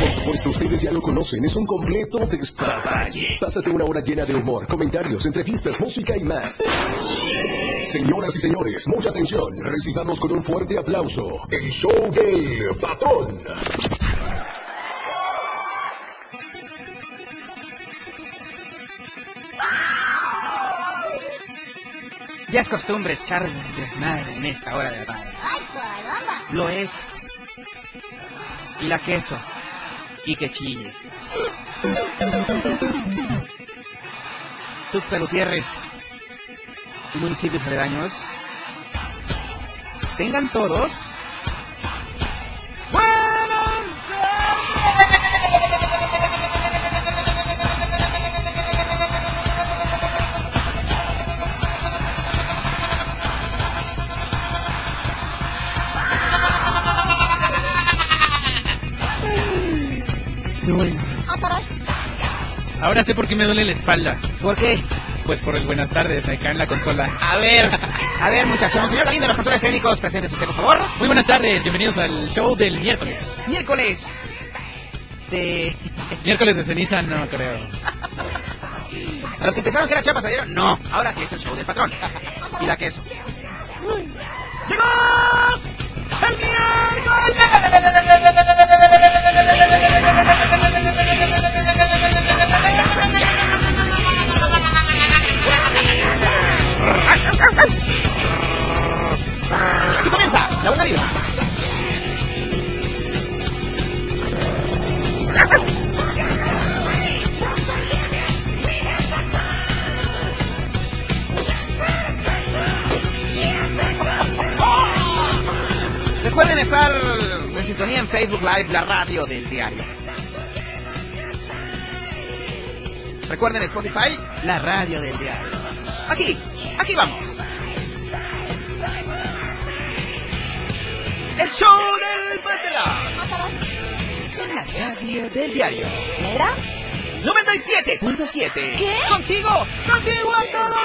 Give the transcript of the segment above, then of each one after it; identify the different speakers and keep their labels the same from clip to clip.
Speaker 1: Por supuesto, ustedes ya lo conocen, es un completo despapalle. Pásate una hora llena de humor, comentarios, entrevistas, música y más. Señoras y señores, mucha atención. Recibamos con un fuerte aplauso el show del patrón.
Speaker 2: Ya es costumbre echarme desmadre en esta hora de la tarde. Lo es. Y la queso. Y que chille. Tuxtla Gutiérrez municipios aledaños tengan todos
Speaker 3: Ahora sé por qué me duele la espalda.
Speaker 2: ¿Por qué?
Speaker 3: Pues por el buenas tardes acá en la consola.
Speaker 2: A ver, a ver muchachos, señor Galindo de los controles técnicos, presentes usted por favor.
Speaker 3: Muy buenas tardes, bienvenidos al show del miércoles.
Speaker 2: Miércoles de...
Speaker 3: Miércoles de ceniza, no creo.
Speaker 2: A los que pensaron que era Chiapas ayer, no. Ahora sí es el show del patrón. Y la queso. ¡Llegó! ¡El miércoles! Aquí comienza la buena vida. Recuerden estar sintonía en Facebook Live, la radio del diario. Recuerden Spotify, la radio del diario. Aquí, aquí vamos. El show del patrón. La radio del diario.
Speaker 4: ¿Negra?
Speaker 2: 97.7.
Speaker 4: ¿Qué?
Speaker 2: Contigo, contigo a todos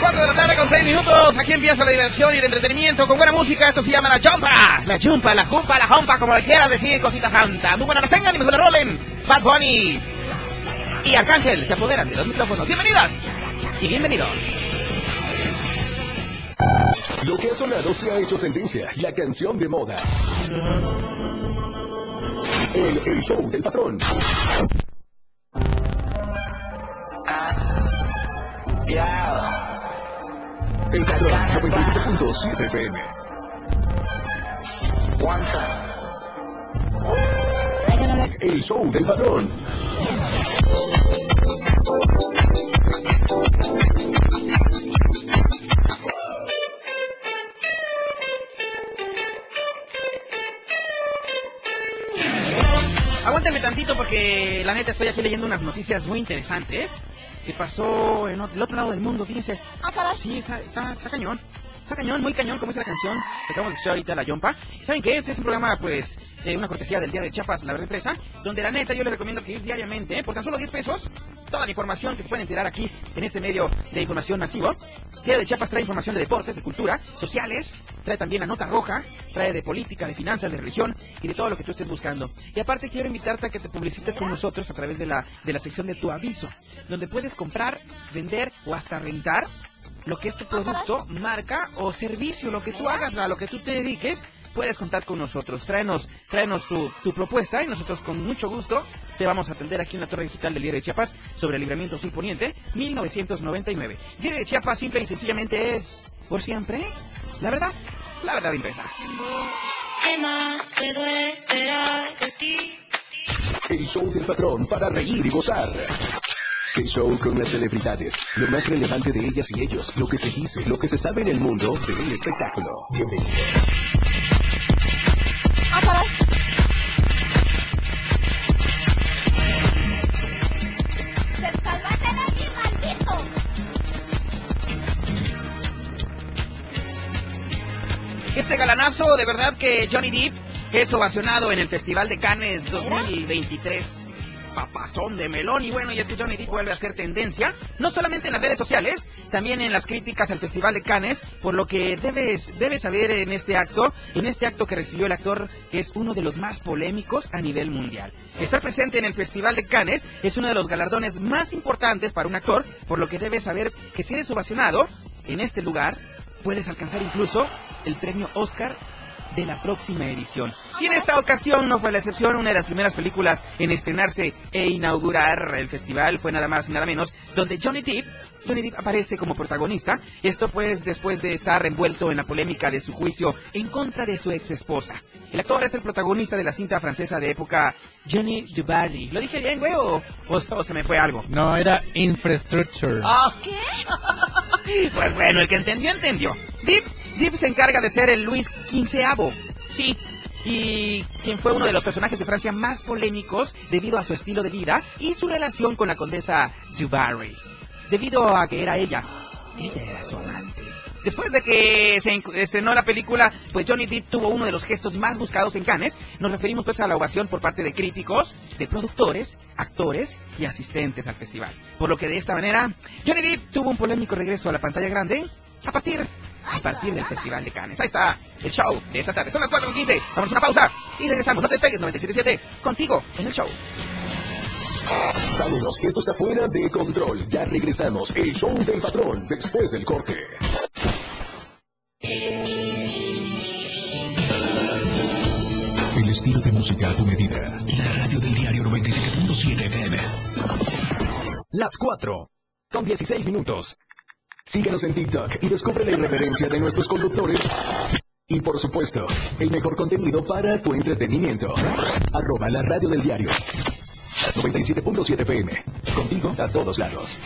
Speaker 2: Cuatro de la tarde con seis minutos. Aquí empieza la diversión y el entretenimiento con buena música. Esto se llama la chompa. La chumpa, la jumpa, la jompa, como le quieras decir, cosita santa. Muy buena la tengan y mejor la rolen. Bad Bunny y Arcángel se apoderan de los micrófonos. Bienvenidas y bienvenidos.
Speaker 1: Lo que ha sonado se ha hecho tendencia, la canción de moda. El show del patrón. El patrón 97.7 FM. El show del patrón.
Speaker 2: Aguántenme tantito porque la neta estoy aquí leyendo unas noticias muy interesantes que pasó en el otro lado del mundo, fíjense.
Speaker 4: Ah, caray.
Speaker 2: Sí, está, está, está cañón. Está cañón, muy cañón, como dice la canción. que Acabamos de escuchar ahorita la Yompa. ¿Saben qué? Este es un programa, pues, eh, una cortesía del Día de Chiapas, la verdad empresa, donde la neta yo les recomiendo que ir diariamente, eh, por tan solo 10 pesos, toda la información que se pueden enterar aquí, en este medio de información masivo. Día de Chiapas trae información de deportes, de cultura, sociales, trae también la nota roja, trae de política, de finanzas, de religión y de todo lo que tú estés buscando. Y aparte quiero invitarte a que te publicites con nosotros a través de la, de la sección de tu aviso, donde puedes comprar, vender o hasta rentar lo que es tu producto, marca o servicio, lo que tú hagas, lo que tú te dediques, puedes contar con nosotros. Tráenos, tráenos tu, tu propuesta y nosotros con mucho gusto te vamos a atender aquí en la Torre Digital del Diario de Chiapas sobre el libramiento sur poniente 1999. Diario de Chiapas simple y sencillamente es por siempre la verdad, la verdad impresa.
Speaker 5: ¿Qué más puedo esperar de ti?
Speaker 1: El show del patrón para reír y gozar. El show con las celebridades, lo más relevante de ellas y ellos, lo que se dice, lo que se sabe en el mundo del espectáculo. Bienvenidos.
Speaker 4: De
Speaker 2: verdad que Johnny Depp es ovacionado en el Festival de Cannes 2023. Papazón de melón. Y bueno, y es que Johnny Depp vuelve a ser tendencia, no solamente en las redes sociales, también en las críticas al Festival de Cannes, por lo que debes, debes saber en este acto, en este acto que recibió el actor, que es uno de los más polémicos a nivel mundial. Estar presente en el Festival de Cannes es uno de los galardones más importantes para un actor, por lo que debes saber que si eres ovacionado en este lugar, puedes alcanzar incluso el premio Oscar de la próxima edición. Y en esta ocasión no fue la excepción, una de las primeras películas en estrenarse e inaugurar el festival fue nada más y nada menos, donde Johnny Depp, Johnny Depp aparece como protagonista, esto pues después de estar envuelto en la polémica de su juicio en contra de su ex esposa. El actor es el protagonista de la cinta francesa de época Johnny Dubarry. ¿Lo dije bien, güey, o, o- o se me fue algo?
Speaker 3: No, era Infrastructure.
Speaker 2: Ah, Pues bueno, el que entendió, entendió. Deep, Deep se encarga de ser el Luis XV. Sí. Y quien fue uno de los personajes de Francia más polémicos debido a su estilo de vida y su relación con la condesa Dubarry. Debido a que era ella, ella era su amante. Después de que se en- estrenó la película, pues Johnny Depp tuvo uno de los gestos más buscados en Cannes. Nos referimos pues a la ovación por parte de críticos, de productores, actores y asistentes al festival. Por lo que de esta manera, Johnny Depp tuvo un polémico regreso a la pantalla grande a partir, a partir del Festival de Cannes. Ahí está el show de esta tarde. Son las 4.15. Vamos a una pausa y regresamos. No te despegues, 97.7. Contigo en el show.
Speaker 1: Vámonos, que esto está fuera de control. Ya regresamos. El show del patrón después del corte.
Speaker 6: El estilo de música a tu medida. La radio del diario 97.7 FM.
Speaker 1: Las 4 con 16 minutos. Síguenos en TikTok y descubre la irreverencia de nuestros conductores. Y por supuesto, el mejor contenido para tu entretenimiento. Arroba la radio del diario. 97.7 FM. Contigo a todos lados.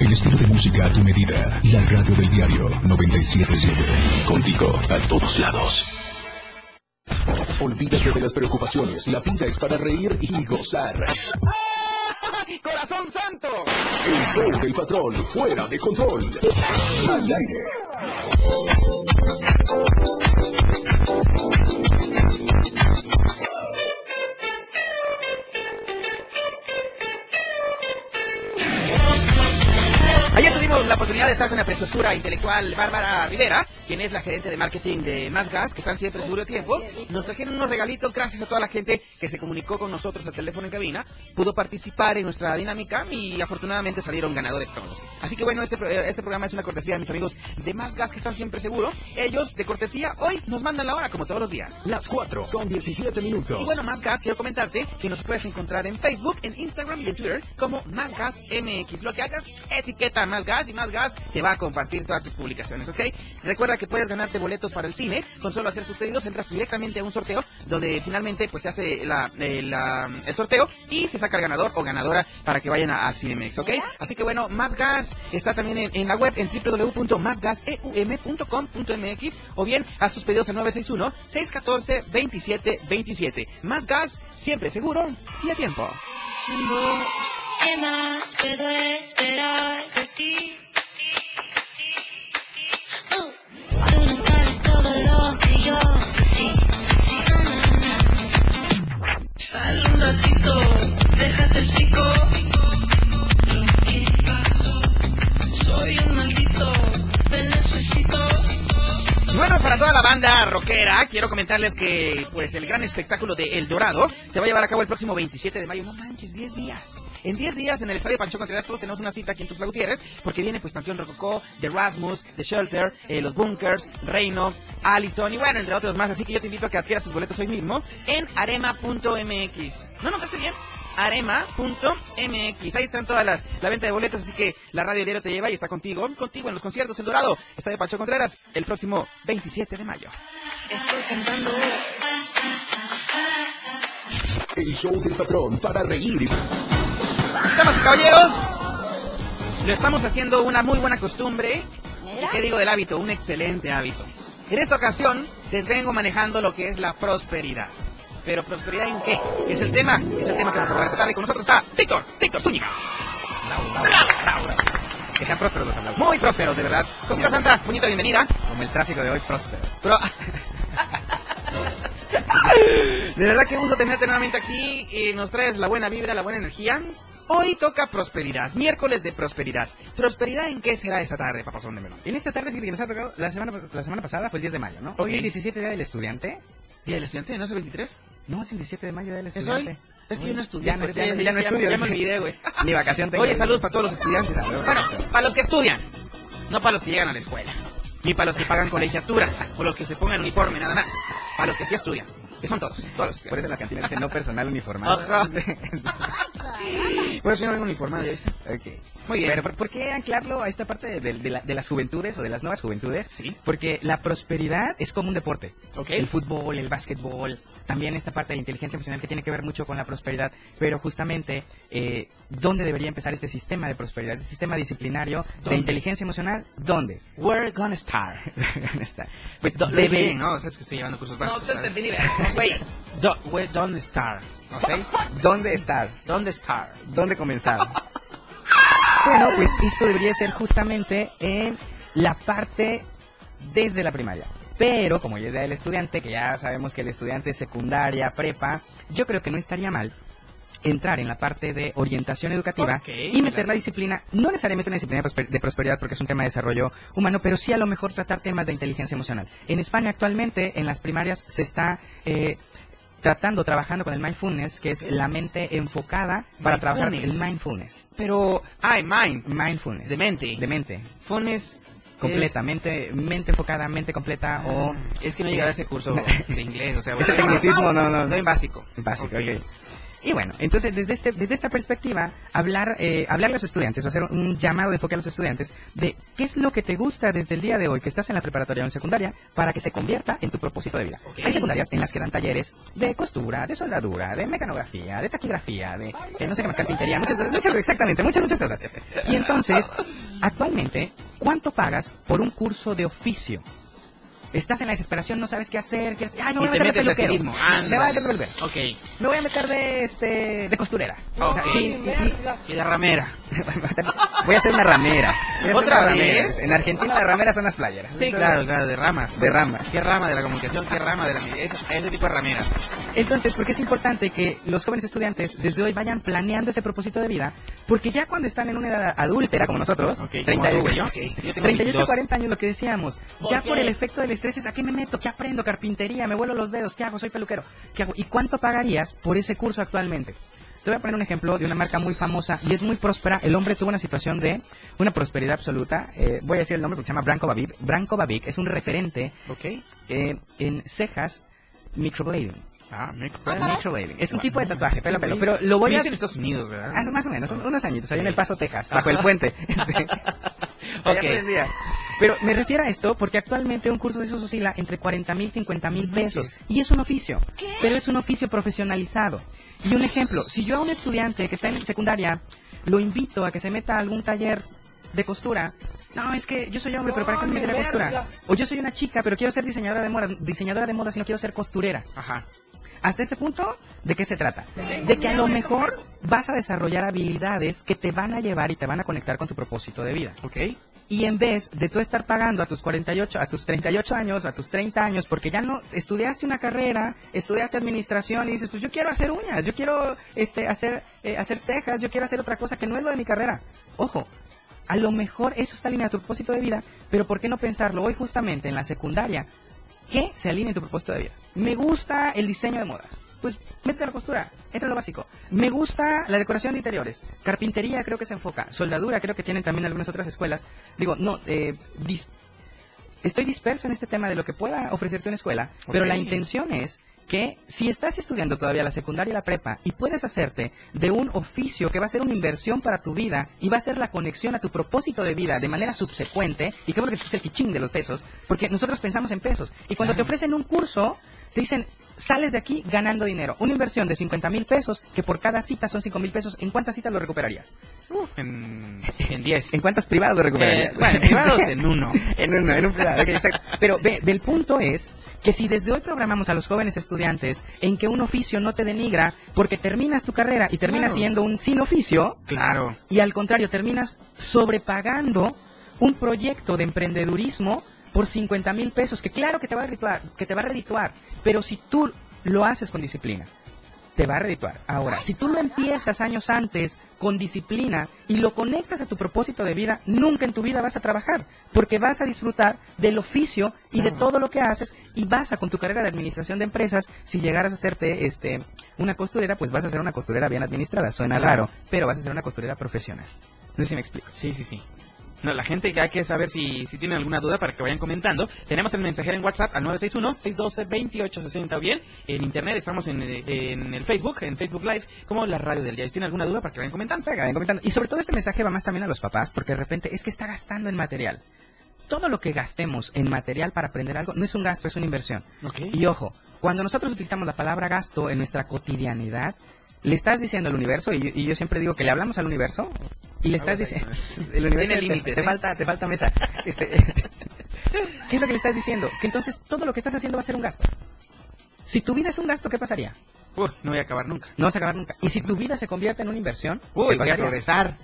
Speaker 6: El estilo de música a tu medida. La radio del diario 977. Contigo a todos lados.
Speaker 1: Olvídate de las preocupaciones. La vida es para reír y gozar.
Speaker 2: ¡Corazón santo!
Speaker 1: El show del patrón fuera de control. Al aire.
Speaker 2: La oportunidad de estar con la preciosura intelectual Bárbara Rivera, quien es la gerente de marketing de Más Gas, que están siempre seguro de tiempo. Nos trajeron unos regalitos gracias a toda la gente que se comunicó con nosotros al teléfono en cabina, pudo participar en nuestra dinámica y afortunadamente salieron ganadores todos. Así que bueno, este, pro- este programa es una cortesía de mis amigos de Más Gas que están siempre seguro. Ellos, de cortesía, hoy nos mandan la hora como todos los días.
Speaker 1: Las 4 con 17 minutos.
Speaker 2: Y bueno, Más Gas, quiero comentarte que nos puedes encontrar en Facebook, en Instagram y en Twitter como Más Gas MX. Lo que hagas, etiqueta Más Gas y Más Gas te va a compartir todas tus publicaciones, ¿ok? Recuerda que puedes ganarte boletos para el cine. Con solo hacer tus pedidos entras directamente a un sorteo donde finalmente pues se hace la- eh, el sorteo y se saca el ganador o ganadora para que vayan a, a Cinemex, ¿ok? Así que bueno, Más Gas está también en, en la web en www.másgaseum.com.mx o bien haz tus pedidos al 961-614-2727. Más Gas, siempre seguro y a tiempo.
Speaker 5: ¿Qué más puedo esperar tú no sabes todo lo que yo no.
Speaker 7: Sal un ratito, déjate explico lo que pasó. Soy un
Speaker 2: Bueno, para toda la banda rockera, quiero comentarles que pues el gran espectáculo de El Dorado se va a llevar a cabo el próximo 27 de mayo. No manches, 10 días. En 10 días en el Estadio Pancho Contreras todos tenemos una cita aquí en Tuxtla Gutiérrez porque viene pues Panteón Rococó, The Rasmus, The Shelter, eh, Los Bunkers, Reino, Allison y bueno, entre otros más. Así que yo te invito a que adquieras tus boletos hoy mismo en arema.mx. ¿No notaste bien? arema.mx. Ahí están todas las la venta de boletos, así que la radio diario te lleva y está contigo, contigo en los conciertos El Dorado, Estadio Pancho Contreras, el próximo 27 de mayo.
Speaker 7: Estoy cantando.
Speaker 1: El show del patrón para reír.
Speaker 2: Damas y caballeros, lo estamos haciendo una muy buena costumbre. ¿Y qué digo del hábito? Un excelente hábito. En esta ocasión les vengo manejando lo que es la prosperidad. Pero prosperidad en qué? Es el tema, es el tema que vamos a tratar y con nosotros está Víctor, Víctor Zúñiga. Que sean prósperos los hablados. Muy prósperos, de verdad. Cosita Santa, bonita bienvenida.
Speaker 3: Como el tráfico de hoy, próspero.
Speaker 2: Pero... De verdad que gusto tenerte nuevamente aquí y nos traes la buena vibra, la buena energía. Hoy toca prosperidad, miércoles de prosperidad. ¿Prosperidad en qué será esta tarde, papazón de melón?
Speaker 3: En esta tarde, que nos ha tocado, la semana, la semana pasada fue el 10 de mayo, ¿no? Hoy
Speaker 2: Ok.
Speaker 3: el 17 día del estudiante.
Speaker 2: ¿Día del estudiante? ¿No es el 23?
Speaker 3: No, es el 17 de mayo del
Speaker 2: ¿Es
Speaker 3: estudiante.
Speaker 2: hoy? Es que yo no estudié.
Speaker 3: Ya no,
Speaker 2: eso
Speaker 3: ya, ya no estudio.
Speaker 2: Ya me olvidé, güey.
Speaker 3: Ni vacación tengo.
Speaker 2: Oye, saludos para todos los estudiantes. Bueno, para los que estudian, no para los que llegan a la escuela. Ni para los que pagan colegiatura, o los que se pongan uniforme nada más. Para los que sí estudian, que son todos, todos
Speaker 3: Por eso la cantina dice no personal uniformado.
Speaker 2: Ajá. Por eso yo no vengo uniformado, ¿ya viste?
Speaker 3: Ok.
Speaker 2: Muy bien.
Speaker 3: Pero ¿por, por qué anclarlo a esta parte de, de la- de las juventudes o de las nuevas juventudes?
Speaker 2: Sí.
Speaker 3: Porque la prosperidad es como un deporte.
Speaker 2: Ok.
Speaker 3: El fútbol, el básquetbol, también esta parte de inteligencia emocional que tiene que ver mucho con la prosperidad. Pero justamente, eh, ¿dónde debería empezar este sistema de prosperidad? Este sistema disciplinario
Speaker 2: ¿Dónde?
Speaker 3: de inteligencia emocional, ¿dónde?
Speaker 2: We're gonna start.
Speaker 3: ¿Dónde está? Pues
Speaker 2: Do-
Speaker 3: debe-
Speaker 2: bien, ¿no? O sea, es que estoy llevando cursos básicos.
Speaker 4: te
Speaker 2: ¿sabes?
Speaker 4: entendí.
Speaker 2: Güey, we're don't start. ¿No sé?
Speaker 3: ¿Dónde estar?
Speaker 2: ¿Dónde start?
Speaker 3: ¿Dónde comenzar? bueno, pues esto debería ser justamente en la parte desde la primaria. Pero como ya es el estudiante, que ya sabemos que el estudiante es secundaria, prepa, yo creo que no estaría mal entrar en la parte de orientación educativa y meter
Speaker 2: claro.
Speaker 3: la disciplina, no necesariamente una disciplina de prosper- de prosperidad porque es un tema de desarrollo humano, pero sí a lo mejor tratar temas de inteligencia emocional. En España actualmente en las primarias se está eh, tratando, trabajando con el mindfulness, que es la mente enfocada para trabajar el
Speaker 2: Mindfulness. Pero, ay, mind.
Speaker 3: Mindfulness.
Speaker 2: De mente.
Speaker 3: De mente. Completa, mente, mente enfocada, mente completa o...
Speaker 2: Es que no he llegado a ese curso de inglés, o sea,
Speaker 3: Ese
Speaker 2: estoy-
Speaker 3: tecnicismo no, no.
Speaker 2: En básico.
Speaker 3: Básico,
Speaker 2: Ok.
Speaker 3: ok. Y bueno, entonces desde, este, desde esta perspectiva, hablar, eh, hablar a los estudiantes, o hacer un llamado de enfoque a los estudiantes de qué es lo que te gusta desde el día de hoy que estás en la preparatoria o en secundaria para que se convierta en tu propósito de vida. Hay secundarias en las que dan talleres de costura, de soldadura, de mecanografía, de taquigrafía, de eh, no sé qué más, carpintería, muchas, muchas- exactamente, muchas, muchas cosas. Y entonces, actualmente, ¿cuánto pagas por un curso de oficio? Estás en la desesperación, no sabes qué hacer, qué hacer. Ay, me voy a
Speaker 2: te
Speaker 3: meter de peluquero. Me voy a meter de peluquero.
Speaker 2: Ok.
Speaker 3: Me voy a meter de este de costurera. O sea, sí, y- y-
Speaker 2: Y de ramera.
Speaker 3: voy a hacer una ramera.
Speaker 2: ¿Otra
Speaker 3: una ramera. En Argentina las rameras son las playeras.
Speaker 2: Sí, claro, claro, de ramas.
Speaker 3: De ramas.
Speaker 2: ¿Qué rama de la comunicación? ¿Qué rama de la... Ese, ese tipo de rameras.
Speaker 3: Entonces, porque es importante que los jóvenes estudiantes desde hoy vayan planeando ese propósito de vida, porque ya cuando están en una edad adúltera como nosotros,
Speaker 2: Ok,
Speaker 3: 30
Speaker 2: como tú,
Speaker 3: años,
Speaker 2: güey, ok. Yo tengo
Speaker 3: 38,
Speaker 2: 22.
Speaker 3: 40 años, lo que decíamos, ya por el efecto del estrés es a qué me meto, qué aprendo, carpintería, me vuelo los dedos, qué hago, soy peluquero, qué hago, y cuánto pagarías por ese curso actualmente. Te voy a poner un ejemplo de una marca muy famosa y es muy próspera. El hombre tuvo una situación de una prosperidad absoluta. Eh, voy a decir el nombre porque se llama Branko Babic. Branko Babic es un referente
Speaker 2: Ok.
Speaker 3: eh, en cejas microblading.
Speaker 2: Ah,
Speaker 3: Microblading. Es un tipo de tatuaje, pelo a pelo. Pero lo voy a...
Speaker 2: en Estados Unidos, ¿verdad?
Speaker 3: Hace más o menos, un- unos añitos, ahí en El Paso, Texas, bajo el puente. Este,
Speaker 2: Ok.
Speaker 3: Pero me refiero a esto porque actualmente un curso de esos oscila entre 40 mil, 50 mil pesos. Y es un oficio. Pero es un oficio profesionalizado. Y un ejemplo, si yo a un estudiante que está en secundaria lo invito a que se meta a algún taller de costura, no, es que yo soy hombre, pero ¿para qué me meteré a costura? O yo soy una chica, pero quiero ser diseñadora de moda, diseñadora de moda, si no quiero ser costurera.
Speaker 2: Ajá.
Speaker 3: Hasta este punto, ¿de qué se trata? De que a lo mejor vas a desarrollar habilidades que te van a llevar y te van a conectar con tu propósito de vida.
Speaker 2: Ok.
Speaker 3: Y en vez de tú estar pagando a tus 48, a tus 38 años, a tus 30 años, porque ya no estudiaste una carrera, estudiaste administración y dices, pues yo quiero hacer uñas, yo quiero este, hacer, eh, hacer cejas, yo quiero hacer otra cosa que no es lo de mi carrera. Ojo, a lo mejor eso está alineado a tu propósito de vida, pero ¿por qué no pensarlo hoy justamente en la secundaria? que se alinee tu propósito de vida. Me gusta el diseño de modas. Pues mete la costura, entra en lo básico. Me gusta la decoración de interiores. Carpintería creo que se enfoca. Soldadura creo que tienen también algunas otras escuelas. Digo, no, eh, dis- estoy disperso en este tema de lo que pueda ofrecerte una escuela, pero la intención es que si estás estudiando todavía la secundaria y la prepa y puedes hacerte de un oficio que va a ser una inversión para tu vida y va a ser la conexión a tu propósito de vida de manera subsecuente, y creo que es el kichín de los pesos, porque nosotros pensamos en pesos, y cuando te ofrecen un curso, te dicen, sales de aquí ganando dinero. Una inversión de 50 mil pesos, que por cada cita son 5 mil pesos, ¿en cuántas citas lo recuperarías?
Speaker 2: En, en 10.
Speaker 3: ¿En cuántos privados lo recuperarías?
Speaker 2: Eh, bueno, en privados en uno.
Speaker 3: en uno, en un privado, exacto. Pero ve, ve, el punto es que si desde hoy programamos a los jóvenes estudiantes en que un oficio no te denigra porque terminas tu carrera y terminas
Speaker 2: Claro.
Speaker 3: siendo un sin oficio,
Speaker 2: Claro.
Speaker 3: y al contrario terminas sobrepagando un proyecto de emprendedurismo por 50 mil pesos, que claro que te va a redituar, que te va a redituar, pero si tú lo haces con disciplina, te va a redituar. Ahora, si tú lo empiezas años antes con disciplina y lo conectas a tu propósito de vida, nunca en tu vida vas a trabajar, porque vas a disfrutar del oficio y de todo lo que haces y vas a con tu carrera de administración de empresas, si llegaras a hacerte este una costurera, pues vas a ser una costurera bien administrada, suena raro, pero vas a ser una costurera profesional. No sé si me explico.
Speaker 2: Sí, sí, sí. No, la gente que hay que saber si, si tienen alguna duda para que vayan comentando. Tenemos el mensajero en WhatsApp al 961-612-2860 o bien en internet estamos en, en el Facebook, en Facebook Live, como la radio del día. Si tienen alguna duda para que vayan comentando.
Speaker 3: Ven comentando. Y sobre todo este mensaje va más también a los papás, porque de repente es que está gastando en material. Todo lo que gastemos en material para aprender algo no es un gasto, es una inversión. Y ojo, cuando nosotros utilizamos la palabra gasto en nuestra cotidianidad, le estás diciendo al universo, y yo, y yo siempre digo que le hablamos al universo, y le estás diciendo... El universo
Speaker 2: Tiene
Speaker 3: te-
Speaker 2: límites,
Speaker 3: te,
Speaker 2: ¿eh?
Speaker 3: falta, te falta mesa. Este, ¿Qué es lo que le estás diciendo? Que entonces todo lo que estás haciendo va a ser un gasto. Si tu vida es un gasto, ¿qué pasaría?
Speaker 2: No voy a acabar nunca.
Speaker 3: No vas a acabar nunca. Y si tu vida se convierte en una inversión,
Speaker 2: Uy,
Speaker 3: ¿qué
Speaker 2: voy a progresar.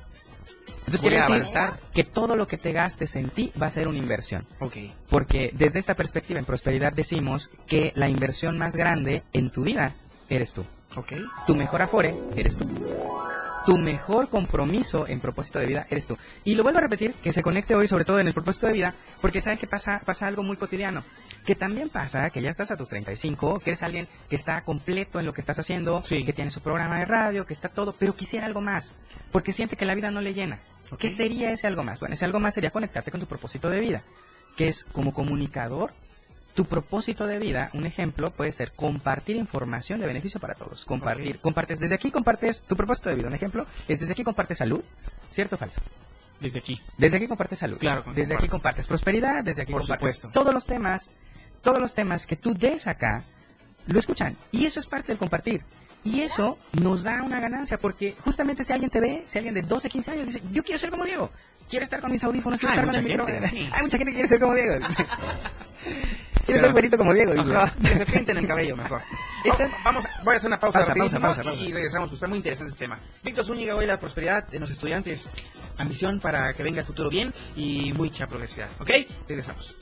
Speaker 3: Entonces quiere decir
Speaker 2: avanzar.
Speaker 3: que todo lo que te gastes en ti va a ser una inversión.
Speaker 2: Ok.
Speaker 3: Porque desde esta perspectiva en prosperidad decimos que la inversión más grande en tu vida eres tú.
Speaker 2: Ok.
Speaker 3: Tu mejor afore eres tú. Tu mejor compromiso en propósito de vida eres tú. Y lo vuelvo a repetir, que se conecte hoy sobre todo en el propósito de vida, porque sabes que pasa, pasa algo muy cotidiano. Que también pasa que ya estás a tus 35, que eres alguien que está completo en lo que estás haciendo,
Speaker 2: Sí.
Speaker 3: que tiene su programa de radio, que está todo, pero quisiera algo más, porque siente que la vida no le llena. ¿Qué sería ese algo más? Bueno, ese algo más sería conectarte con tu propósito de vida, que es como comunicador. Tu propósito de vida, un ejemplo, puede ser compartir información de beneficio para todos. Compartir, compartes, desde aquí compartes tu propósito de vida. Un ejemplo es desde aquí compartes salud, ¿cierto o falso?
Speaker 2: Desde aquí.
Speaker 3: Desde aquí compartes salud.
Speaker 2: Claro,
Speaker 3: Desde
Speaker 2: comparto.
Speaker 3: aquí compartes prosperidad, desde aquí
Speaker 2: Por
Speaker 3: compartes
Speaker 2: supuesto.
Speaker 3: todos los temas, todos los temas que tú des acá, lo escuchan. Y eso es parte del compartir. Y eso nos da una ganancia, porque justamente si alguien te ve, si alguien de 12, 15 años dice, yo quiero ser como Diego, quiero estar con mis audífonos, quiero
Speaker 2: Hay
Speaker 3: estar con el micrófono.
Speaker 2: sí.
Speaker 3: Hay mucha gente que quiere ser como Diego. quiere
Speaker 2: Pero-
Speaker 3: ser güerito como Diego. dice.
Speaker 2: Ajá, que se pinten el cabello mejor.
Speaker 3: Entonces-
Speaker 2: Vamos, voy a hacer una pausa,
Speaker 3: Pausa,
Speaker 2: rapidísimo
Speaker 3: pausa, pausa, pausa.
Speaker 2: y regresamos, pues está muy interesante este tema. Víctor Zúñiga, hoy la prosperidad de los estudiantes, ambición para que venga el futuro bien y mucha progresividad, ¿ok? Regresamos.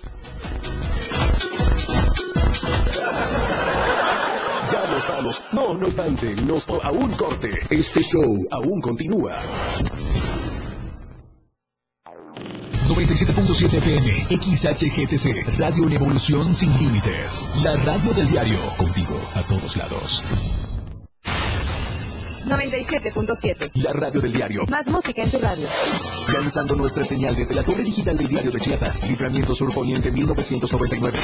Speaker 1: No, no obstante, nos a un corte. Este show aún continúa. 97.7 FM, XHGTC, Radio en Evolución Sin Límites. La radio del diario, contigo a todos lados.
Speaker 8: 97.7.
Speaker 1: La radio del diario,
Speaker 8: Más música en tu radio.
Speaker 1: lanzando nuestra señal desde la torre digital del diario de Chiapas, Libramiento Sur Poniente 1999.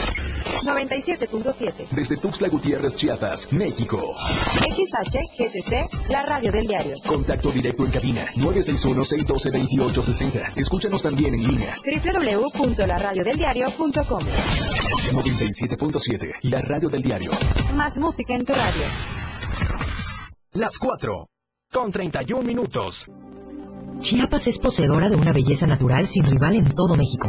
Speaker 8: 97.7.
Speaker 1: Desde Tuxtla Gutiérrez, Chiapas, México.
Speaker 8: XHGTC, la radio del diario.
Speaker 1: Contacto directo en cabina 961-612-2860. Escúchanos también en línea.
Speaker 8: www.laradiodeldiario.com.
Speaker 1: 97.7, la radio del diario.
Speaker 8: Más música en tu radio.
Speaker 1: Las 4, con 31 minutos.
Speaker 9: Chiapas es poseedora de una belleza natural sin rival en todo México.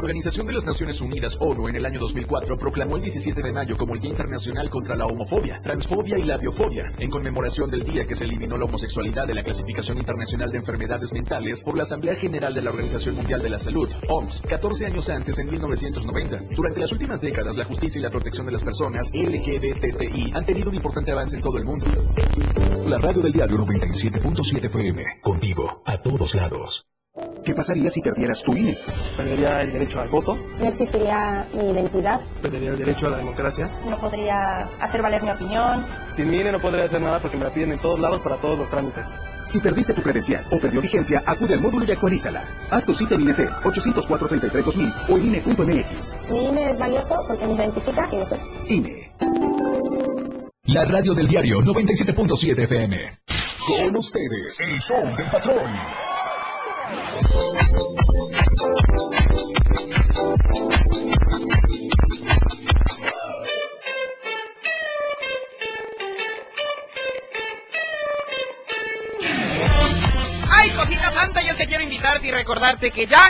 Speaker 1: Organización de las Naciones Unidas, ONU, en el año 2004 proclamó el 17 de mayo como el Día Internacional contra la Homofobia, Transfobia y la Biofobia, en conmemoración del día que se eliminó la homosexualidad de la Clasificación Internacional de Enfermedades Mentales por la Asamblea General de la Organización Mundial de la Salud, OMS, 14 años antes, en 1990. Durante las últimas décadas, la justicia y la protección de las personas LGBTI han tenido un importante avance en todo el mundo. La radio del diario 97.7 FM, contigo a todos lados. ¿Qué pasaría si perdieras tu INE?
Speaker 10: Perdería el derecho al voto,
Speaker 11: No existiría mi identidad,
Speaker 10: perdería el derecho a la democracia.
Speaker 11: no podría hacer valer mi opinión.
Speaker 10: Sin mi INE no podría hacer nada porque me la piden en todos lados para todos los trámites.
Speaker 1: Si perdiste tu credencial o perdió vigencia, acude al módulo y actualízala. Haz tu cita en INET 804 33 o en INE.mx.
Speaker 11: Mi INE es valioso porque me identifica quién soy.
Speaker 1: INE.
Speaker 6: La radio del diario 97.7 FM.
Speaker 1: Con ustedes, el show del patrón.
Speaker 2: Recordarte que ya,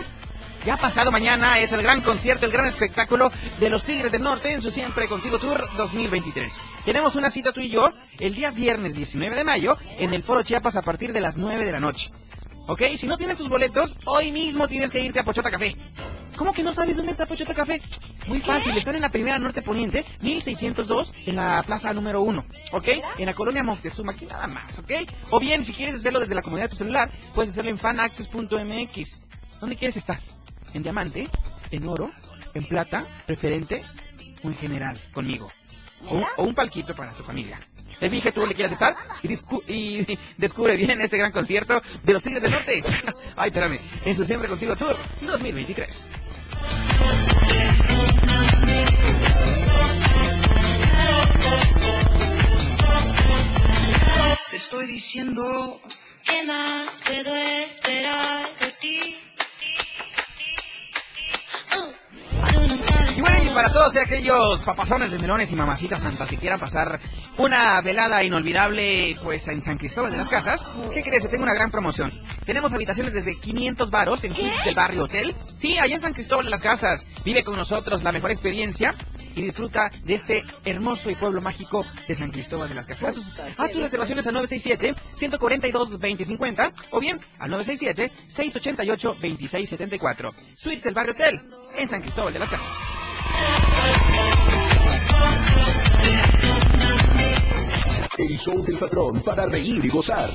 Speaker 2: ya pasado mañana es el gran concierto, el gran espectáculo de los Tigres del Norte en su Siempre Contigo Tour 2023. Tenemos una cita tú y yo el día viernes 19 de mayo en el Foro Chiapas a partir de las 9 de la noche. ¿Ok? Si no tienes tus boletos, hoy mismo tienes que irte a Pochota Café. ¿Cómo que no sabes dónde está Pochota Café? Muy fácil, están en la primera norte poniente, 1602, en la plaza número 1, ¿ok? En la colonia Moctezuma, aquí nada más, ¿ok? O bien, si quieres hacerlo desde la comodidad de tu celular, puedes hacerlo en fanaccess.mx. ¿Dónde quieres estar? ¿En diamante? ¿En oro? ¿En plata? ¿Preferente? ¿O en general? Conmigo. O, o un palquito para tu familia. Elige tú dónde quieras estar y, discu- y descubre bien este gran concierto de los Tigres del Norte. Ay, espérame. En su Siempre Contigo Tour 2023.
Speaker 7: Te estoy diciendo
Speaker 5: ¿Qué más puedo esperar de ti?
Speaker 2: Y para todos aquellos papazones de melones y mamacitas santas que quieran pasar una velada inolvidable pues en San Cristóbal de las Casas, ¿qué crees? Te tengo una gran promoción. Tenemos habitaciones desde 500 varos en suite del barrio hotel. Sí, allá en San Cristóbal de las Casas. Vive con nosotros la mejor experiencia y disfruta de este hermoso y pueblo mágico de San Cristóbal de las Casas. Haz tus reservaciones al 967-142-2050 o bien al 967-688-2674. Suites del barrio hotel en San Cristóbal de las Casas.
Speaker 1: El show del patrón para reír y gozar.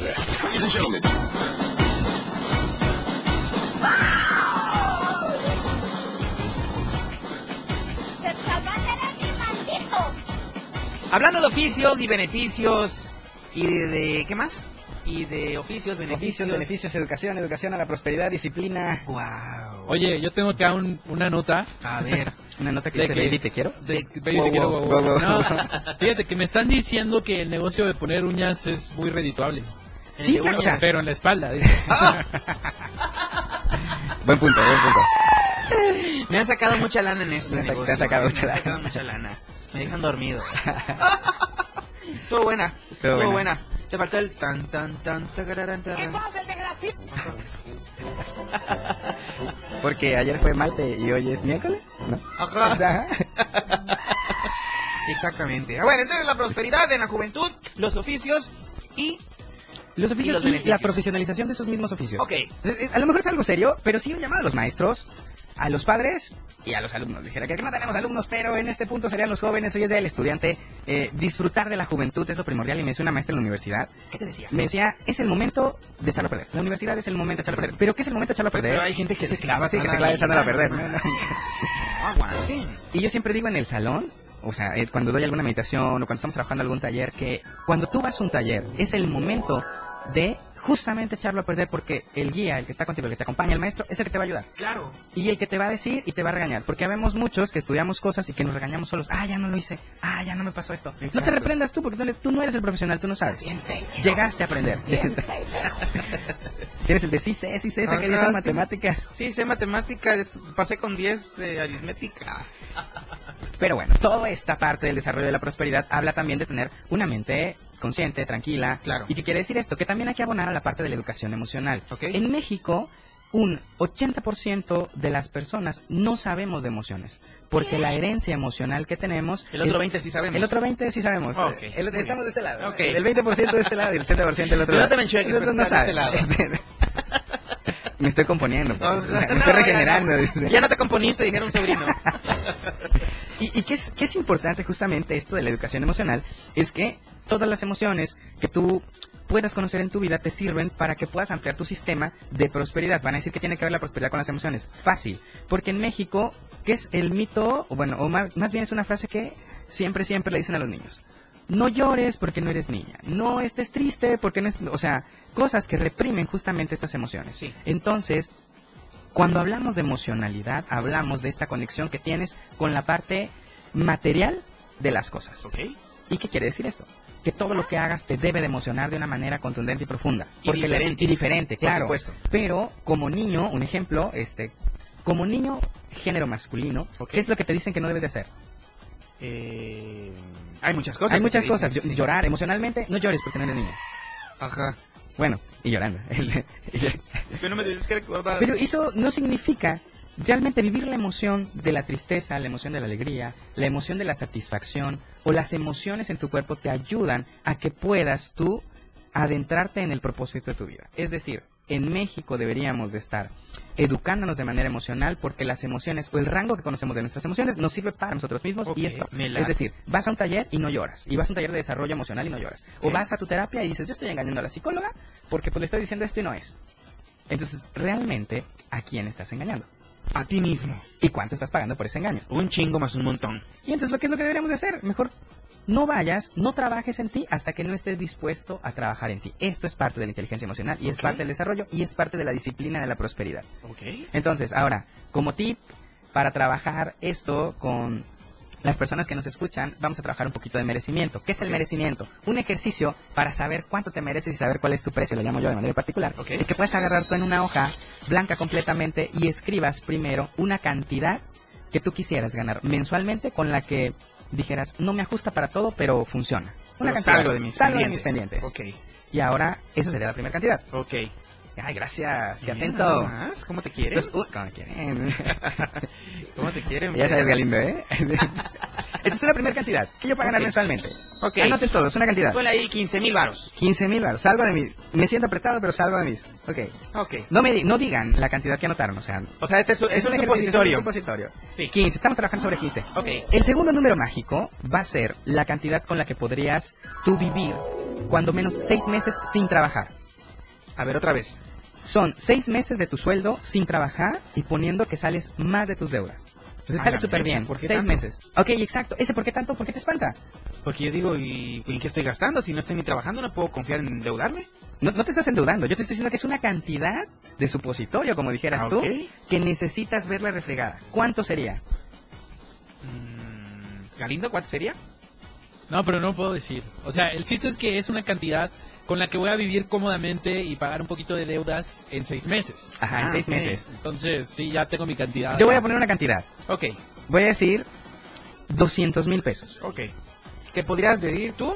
Speaker 2: Hablando de oficios y beneficios y de, de- ¿qué más? Y de oficios, beneficios,
Speaker 3: Oficios, beneficios, educación, educación a la prosperidad, disciplina.
Speaker 2: Wow.
Speaker 12: Oye, yo tengo acá un- una nota.
Speaker 2: A ver,
Speaker 3: Una nota que
Speaker 12: De
Speaker 3: dice,
Speaker 12: que-
Speaker 3: baby, te quiero.
Speaker 12: De, baby,
Speaker 3: Wow,
Speaker 12: te quiero,
Speaker 3: wow,
Speaker 12: wow,
Speaker 3: wow,
Speaker 12: wow.
Speaker 3: wow.
Speaker 12: No, fíjate que me están diciendo que el negocio de poner uñas es muy redituable.
Speaker 3: Sí, claro,
Speaker 12: O sea,
Speaker 3: uñas.
Speaker 12: pero en la espalda. dice.
Speaker 3: Buen punto, buen punto.
Speaker 2: Me han sacado mucha lana en eso.
Speaker 3: Me te han sacado mucha
Speaker 2: Me han
Speaker 3: lana.
Speaker 2: sacado mucha lana. Me dejan dormido. Estuvo buena. Estuvo
Speaker 3: buena.
Speaker 2: buena. Te faltó el tan tan tan tacararán,
Speaker 4: ¿Qué
Speaker 2: tarán.
Speaker 4: pasa, el desgraciado?
Speaker 3: Porque ayer fue martes y hoy es miércoles, ¿no?
Speaker 2: Ajá.
Speaker 3: Ajá.
Speaker 2: Exactamente. Ah, Bueno, entonces la prosperidad en la juventud, los oficios y...
Speaker 3: Los
Speaker 2: Y
Speaker 3: oficios
Speaker 2: los
Speaker 3: y, la profesionalización de esos mismos oficios.
Speaker 2: Ok.
Speaker 3: Eh, eh, A lo mejor es algo serio, pero sí un llamado a los maestros, a los padres y a los alumnos. Dijera que no tenemos alumnos, pero en este punto serían los jóvenes, hoy es del estudiante. Eh, disfrutar de la juventud es lo primordial y me decía una maestra en la universidad.
Speaker 2: ¿Qué te decía?
Speaker 3: Me decía, es el momento de echarlo a perder. La universidad es el momento de echarlo a perder. ¿Pero qué es el momento de echarlo a perder?
Speaker 2: Pero hay gente que se clava.
Speaker 3: Sí, que se
Speaker 2: la
Speaker 3: clava echándola a perder. Y yo siempre digo en el salón, o sea, eh, cuando doy alguna meditación o cuando estamos trabajando algún taller, que cuando tú vas a un taller es el momento de justamente echarlo a perder porque el guía, el que está contigo, el que te acompaña, el maestro, es el que te va a ayudar.
Speaker 2: Claro.
Speaker 3: Y el que te va a decir y te va a regañar. Porque vemos muchos que estudiamos cosas y que nos regañamos solos. Ah, ya no lo hice. Ah, ya no me pasó esto. No te reprendas tú porque tú, no eres el profesional, tú no sabes. Llegaste a aprender. Tienes el de sí sé, sí sé, saqué 10
Speaker 2: Ajá,
Speaker 3: en
Speaker 2: sí.
Speaker 3: matemáticas.
Speaker 2: Sí, sé matemática, est- pasé con 10 de aritmética.
Speaker 3: Pero bueno, toda esta parte del desarrollo de la prosperidad habla también de tener una mente consciente, tranquila.
Speaker 2: Claro.
Speaker 3: ¿Y qué quiere decir esto? Que también hay que abonar a la parte de la educación emocional.
Speaker 2: Ok.
Speaker 3: En México, un 80% de las personas no sabemos de emociones. Porque la herencia emocional que tenemos...
Speaker 2: El otro
Speaker 3: es-
Speaker 2: 20 sí sabemos.
Speaker 3: El otro 20 sí sabemos.
Speaker 2: Ok,
Speaker 3: El- estamos de este lado. El 20% de este lado y el 80% del otro
Speaker 2: Pero no
Speaker 3: lado.
Speaker 2: te me enchueques,
Speaker 3: Nosotros
Speaker 2: pues,
Speaker 3: no
Speaker 2: este
Speaker 3: me estoy componiendo. pues.
Speaker 2: No,
Speaker 3: me
Speaker 2: no,
Speaker 3: estoy
Speaker 2: ya
Speaker 3: regenerando.
Speaker 2: no. Ya no te componiste, dijeron sobrino.
Speaker 3: Y, y que, es, que es importante justamente esto de la educación emocional, es que todas las emociones que tú puedas conocer en tu vida te sirven para que puedas ampliar tu sistema de prosperidad. Van a decir que tiene que ver la prosperidad con las emociones. Fácil. Porque en México, ¿qué es el mito? O bueno, o más, más bien es una frase que siempre, siempre le dicen a los niños. No llores porque no eres niña. No estés triste porque no es... O sea, cosas que reprimen justamente estas emociones. Entonces, cuando hablamos de emocionalidad, hablamos de esta conexión que tienes con la parte material de las cosas. ¿Y qué quiere decir esto? Que todo lo que hagas te debe de emocionar de una manera contundente y profunda.
Speaker 2: Y
Speaker 3: Porque
Speaker 2: diferente.
Speaker 3: y diferente,
Speaker 2: Por
Speaker 3: claro.
Speaker 2: supuesto.
Speaker 3: Pero como niño, un ejemplo, este, como niño género masculino, ¿qué es lo que te dicen que no debes de hacer?
Speaker 2: Eh, hay muchas cosas.
Speaker 3: Hay muchas cosas.
Speaker 2: sí.
Speaker 3: Llorar emocionalmente, no llores porque no eres niño.
Speaker 2: Ajá.
Speaker 3: Bueno, y llorando.
Speaker 2: Pero no me tienes que recordar.
Speaker 3: Pero eso no significa realmente vivir la emoción de la tristeza, la emoción de la alegría, la emoción de la satisfacción o las emociones en tu cuerpo te ayudan a que puedas tú adentrarte en el propósito de tu vida. Es decir, en México deberíamos de estar educándonos de manera emocional porque las emociones o el rango que conocemos de nuestras emociones nos sirve para nosotros mismos y esto. Es decir, vas a un taller y no lloras. Y vas a un taller de desarrollo emocional y no lloras. O vas a tu terapia y dices, yo estoy engañando a la psicóloga porque pues le estoy diciendo esto y no es. Entonces, realmente, ¿a quién estás engañando?
Speaker 2: A ti mismo.
Speaker 3: ¿Y cuánto estás pagando por ese engaño?
Speaker 2: Un chingo más un montón.
Speaker 3: Y entonces, ¿lo que es lo que deberíamos de hacer? Mejor no vayas, no trabajes en ti hasta que no estés dispuesto a trabajar en ti. Esto es parte de la inteligencia emocional y es parte del desarrollo y es parte de la disciplina de la prosperidad.
Speaker 2: Ok.
Speaker 3: Entonces, ahora, como tip para trabajar esto con las personas que nos escuchan, vamos a trabajar un poquito de merecimiento. ¿Qué es el merecimiento? Un ejercicio para saber cuánto te mereces y saber cuál es tu precio, lo llamo yo de manera particular.
Speaker 2: Ok.
Speaker 3: Es que puedes agarrar tú en una hoja blanca completamente y escribas primero una cantidad que tú quisieras ganar mensualmente con la que dijeras, no me ajusta para todo, pero funciona. Una
Speaker 2: Pero
Speaker 3: cantidad.
Speaker 2: salgo de mis
Speaker 3: Salgo de
Speaker 2: pendientes.
Speaker 3: mis pendientes. Y ahora, esa sería la primera cantidad.
Speaker 2: Ok.
Speaker 3: Ay, gracias, qué atento.
Speaker 2: nomás, ¿Cómo te?
Speaker 3: Entonces, uy, ¿cómo me quieren?
Speaker 2: ¿Cómo te quieren?
Speaker 3: Ya sabes, Galindo, ¿eh? Esta es la primera cantidad que yo puedo ganar
Speaker 2: Ok.
Speaker 3: mensualmente.
Speaker 2: Ok.
Speaker 3: Anoten todos, una cantidad.
Speaker 2: Ponle ahí 15 mil varos.
Speaker 3: 15 mil baros. Salgo de mis... Me siento apretado, pero salgo de mis... Ok.
Speaker 2: Ok.
Speaker 3: No me no digan la cantidad que anotaron, o sea...
Speaker 2: O sea, este es, es un
Speaker 3: ejercicio,
Speaker 2: supositorio.
Speaker 3: es un supositorio.
Speaker 2: Sí.
Speaker 3: 15, estamos trabajando sobre 15.
Speaker 2: Ok.
Speaker 3: El segundo número mágico va a ser la cantidad con la que podrías tú vivir cuando menos 6 meses sin trabajar.
Speaker 2: A ver, otra vez.
Speaker 3: Son 6 meses de tu sueldo sin trabajar y poniendo que sales más de tus deudas. Entonces
Speaker 2: A
Speaker 3: sale súper bien.
Speaker 2: ¿por qué
Speaker 3: 6
Speaker 2: tanto?
Speaker 3: meses. Ok, exacto. ¿Ese por qué tanto? ¿Por qué te espanta?
Speaker 2: Porque yo digo, ¿y en qué estoy gastando? Si no estoy ni trabajando, ¿no puedo confiar en endeudarme?
Speaker 3: No, no te estás endeudando, yo te estoy diciendo que es una cantidad de supositorio, como dijeras
Speaker 2: Ah,
Speaker 3: tú, que necesitas verla refregada. ¿Cuánto sería?
Speaker 2: Mm, Galindo, ¿cuánto sería?
Speaker 12: No, pero no puedo decir. O sea, el chiste es que es una cantidad con la que voy a vivir cómodamente y pagar un poquito de deudas en seis meses.
Speaker 3: Ajá, en
Speaker 2: Ah,
Speaker 3: seis meses.
Speaker 12: Entonces, sí, ya tengo mi cantidad.
Speaker 3: Yo voy a poner una cantidad.
Speaker 2: Ok,
Speaker 3: Voy a decir 200 mil pesos.
Speaker 2: ok. ¿Qué podrías vivir tú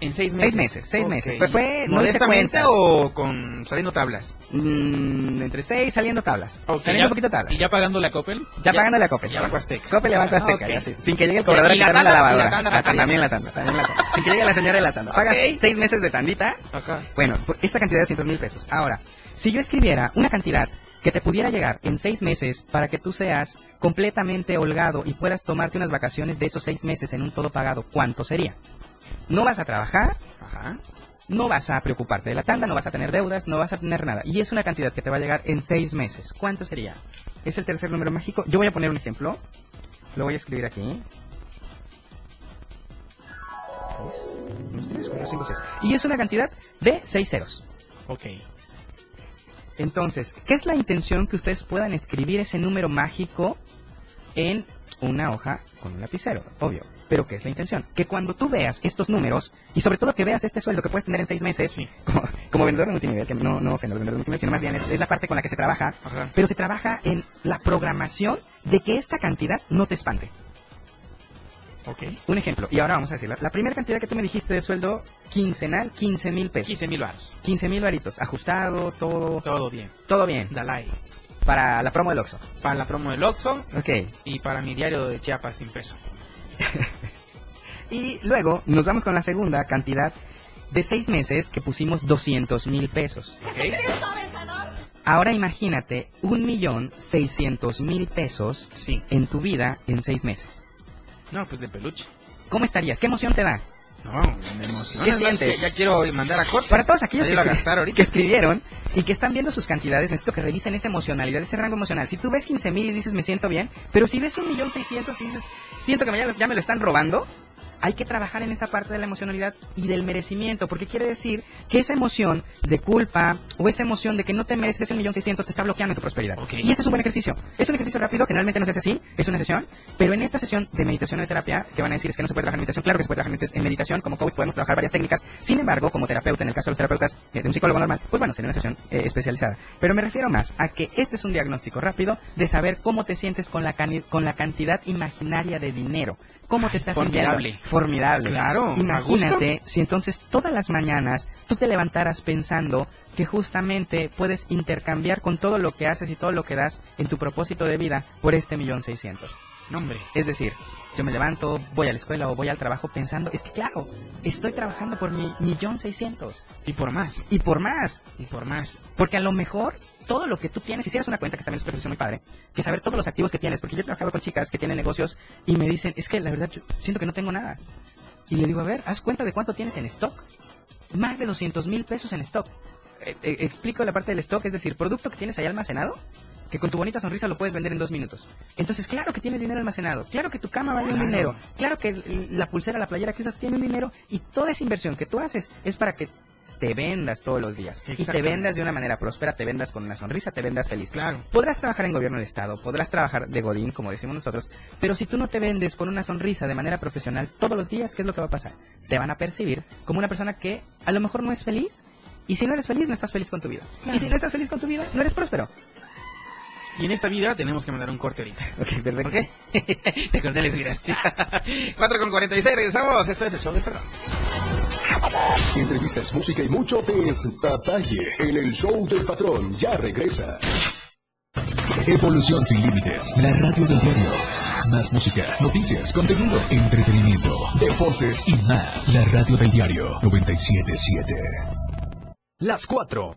Speaker 2: en seis meses?
Speaker 3: Seis meses, seis
Speaker 2: Ok.
Speaker 3: meses. Fue- fue-
Speaker 2: ¿Modestamente o con saliendo tablas?
Speaker 3: Mm, entre 6 saliendo tablas.
Speaker 2: Ok,
Speaker 3: saliendo
Speaker 12: ya-
Speaker 3: un poquito tablas.
Speaker 12: ¿Y ya pagando la Coppel?
Speaker 3: Ya, pagando la Coppel.
Speaker 2: Ya Banco Azteca.
Speaker 3: Coppel y Banco
Speaker 2: Ah,
Speaker 3: Azteca, ya sí. Sin que llegue el cobrador a
Speaker 2: ¿Y la
Speaker 3: quitarme la
Speaker 2: tanda?
Speaker 3: lavadora.
Speaker 2: ¿Y la tanda
Speaker 3: Ah,
Speaker 2: también?
Speaker 3: la tanda, también la tanda. Sin que llegue la señora de la tanda. Pagas. 6 meses de tandita. Bueno, pues, esta cantidad de 200 mil pesos. Ahora, si yo escribiera una cantidad que te pudiera llegar en seis meses para que tú seas completamente holgado y puedas tomarte unas vacaciones de esos seis meses en un todo pagado, ¿cuánto sería? No vas a trabajar,
Speaker 2: Ajá.
Speaker 3: no vas a preocuparte de la tanda, no vas a tener deudas, no vas a tener nada. Y es una cantidad que te va a llegar en seis meses. ¿Cuánto sería? Es el tercer número mágico. Yo voy a poner un ejemplo. Lo voy a escribir aquí. Tres, unos tres, cuatro, cinco, seis. Y es una cantidad de seis ceros.
Speaker 2: Ok.
Speaker 3: Entonces, ¿qué es la intención que ustedes puedan escribir ese número mágico en una hoja con un lapicero? Obvio. Pero ¿qué es la intención? Que cuando tú veas estos números, y sobre todo que veas este sueldo que puedes tener en seis meses, como, como vendedor de multinivel, que no, no vendedores de multinivel, sino más bien es, es la parte con la que se trabaja,
Speaker 2: Ajá.
Speaker 3: pero se trabaja en la programación de que esta cantidad no te espante. Un ejemplo, y ahora vamos a decir, la, primera cantidad que tú me dijiste de sueldo quincenal, 15 mil pesos.
Speaker 2: 15 mil varos.
Speaker 3: 15 mil varitos, ajustado, todo,
Speaker 2: Todo bien.
Speaker 3: todo bien.
Speaker 2: Dalai.
Speaker 3: Para la promo del Oxxo.
Speaker 2: Para la promo del Oxxo
Speaker 3: Ok.
Speaker 2: y para mi diario de Chiapas sin peso.
Speaker 3: Y luego nos vamos con la segunda cantidad de seis meses que pusimos 200 mil pesos. Ahora imagínate un millón seiscientos mil pesos
Speaker 2: Sí.
Speaker 3: en tu vida en seis meses.
Speaker 2: No, pues de peluche.
Speaker 3: ¿Cómo estarías? ¿Qué emoción te da?
Speaker 2: No, me emociona.
Speaker 3: ¿Qué sientes?
Speaker 2: que Ya quiero mandar a corte.
Speaker 3: Para todos aquellos que, escri- que escribieron y que están viendo sus cantidades, necesito que revisen esa emocionalidad, ese rango emocional. Si tú ves 15 mil y dices me siento bien, pero si ves un millón seiscientos y dices siento que ya, ya me lo están robando, hay que trabajar en esa parte de la emocionalidad y del merecimiento, porque quiere decir que esa emoción de culpa o esa emoción de que no te mereces un millón seiscientos te está bloqueando en tu prosperidad. Y este es un buen ejercicio. Es un ejercicio rápido, generalmente no se hace así, es una sesión, pero en esta sesión de meditación o de terapia, que van a decir es que no se puede trabajar en meditación, claro que se puede trabajar en meditación, como coach podemos trabajar varias técnicas, sin embargo, como terapeuta, en el caso de los terapeutas eh, de un psicólogo normal, pues bueno, sería una sesión eh, especializada. Pero me refiero más a que este es un diagnóstico rápido de saber cómo te sientes con la, con la cantidad imaginaria de dinero. ¿Cómo te estás sintiendo? Formidable.
Speaker 2: Claro, ¿a
Speaker 3: Imagínate si entonces todas las mañanas tú te levantaras pensando que justamente puedes intercambiar con todo lo que haces y todo lo que das en tu propósito de vida por este millón seiscientos.
Speaker 2: No, hombre.
Speaker 3: Es decir, yo me levanto, voy a la escuela o voy al trabajo pensando, es que claro, estoy trabajando por mi millón seiscientos.
Speaker 2: Y por más.
Speaker 3: Y por más.
Speaker 2: Y por más.
Speaker 3: Porque a lo mejor todo lo que tú tienes, hicieras una cuenta, que también es una ejercicio muy padre, que saber todos los activos que tienes, porque yo he trabajado con chicas que tienen negocios y me dicen, es que la verdad yo siento que no tengo nada. Y le digo, a ver, haz cuenta de cuánto tienes en stock. Más de 200 mil pesos en stock. Eh, eh, explico la parte del stock, es decir, producto que tienes ahí almacenado, que con tu bonita sonrisa lo puedes vender en dos minutos. Entonces, claro que tienes dinero almacenado, claro que tu cama vale un dinero, claro que la pulsera, la playera que usas tiene un dinero y toda esa inversión que tú haces es para que te vendas todos los días y te vendas de una manera próspera, te vendas con una sonrisa, te vendas feliz.
Speaker 2: Claro.
Speaker 3: Podrás trabajar en gobierno del Estado, podrás trabajar de Godín, como decimos nosotros, pero si tú no te vendes con una sonrisa de manera profesional todos los días, ¿qué es lo que va a pasar? Te van a percibir como una persona que a lo mejor no es feliz y si no eres feliz, no estás feliz con tu vida.
Speaker 2: Claro.
Speaker 3: Y si no estás feliz con tu vida, no eres próspero.
Speaker 2: Y en esta vida tenemos que mandar un corte ahorita.
Speaker 3: Ok, perfecto.
Speaker 2: ¿Ok? Te conté las vidas. 4 con 46, regresamos. Esto es el show del perdón.
Speaker 1: Entrevistas, música y mucho detalle en el show del patrón. Ya regresa. Evolución sin límites. La radio del diario. Más música, noticias, contenido, entretenimiento, deportes y más. La radio del diario 977.
Speaker 13: Las 4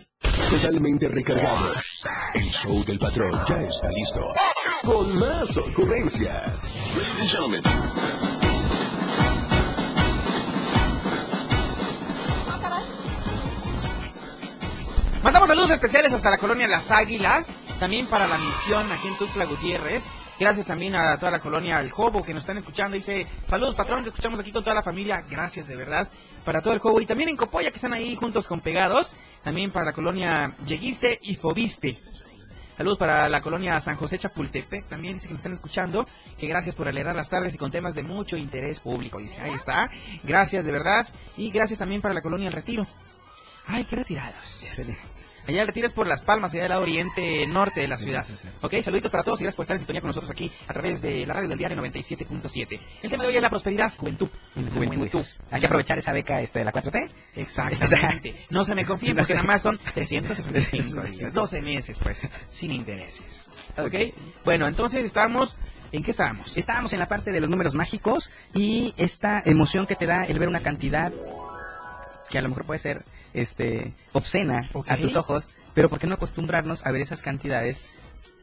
Speaker 1: Totalmente recargado. El show del patrón ya está listo. Con más ocurrencias. Ladies and gentlemen.
Speaker 2: Mandamos saludos especiales hasta la colonia Las Águilas, también para la misión aquí en Tuxtla Gutiérrez. Gracias también a toda la colonia El Jobo que nos están escuchando. Dice, saludos patrón, te escuchamos aquí con toda la familia. Gracias de verdad para todo el Jobo. Y también en Copolla que están ahí juntos con pegados. También para la colonia Lleguiste y Fobiste. Saludos para la colonia San José Chapultepec, también dice que nos están escuchando, que gracias por alegrar las tardes y con temas de mucho interés público, dice, ahí está, gracias de verdad, y gracias también para la colonia El Retiro. Ay, qué retirados. Allá el retiro es por Las Palmas, allá del lado oriente norte de la ciudad. Ok, saluditos para todos y gracias por estar en sintonía con nosotros aquí a través de la radio del diario 97.7. El tema de hoy es la prosperidad, juventud.
Speaker 3: Juventud. Hay que aprovechar esa beca este, de la 4T.
Speaker 2: Exactamente. No se me confíen porque nada más son 365 días, 12 meses, pues, sin intereses. ¿Ok? Bueno, entonces estamos... ¿En qué estábamos?
Speaker 3: Estábamos en la parte de los números mágicos y esta emoción que te da el ver una cantidad que a lo mejor puede ser este obscena a tus ojos, pero ¿por qué no acostumbrarnos a ver esas cantidades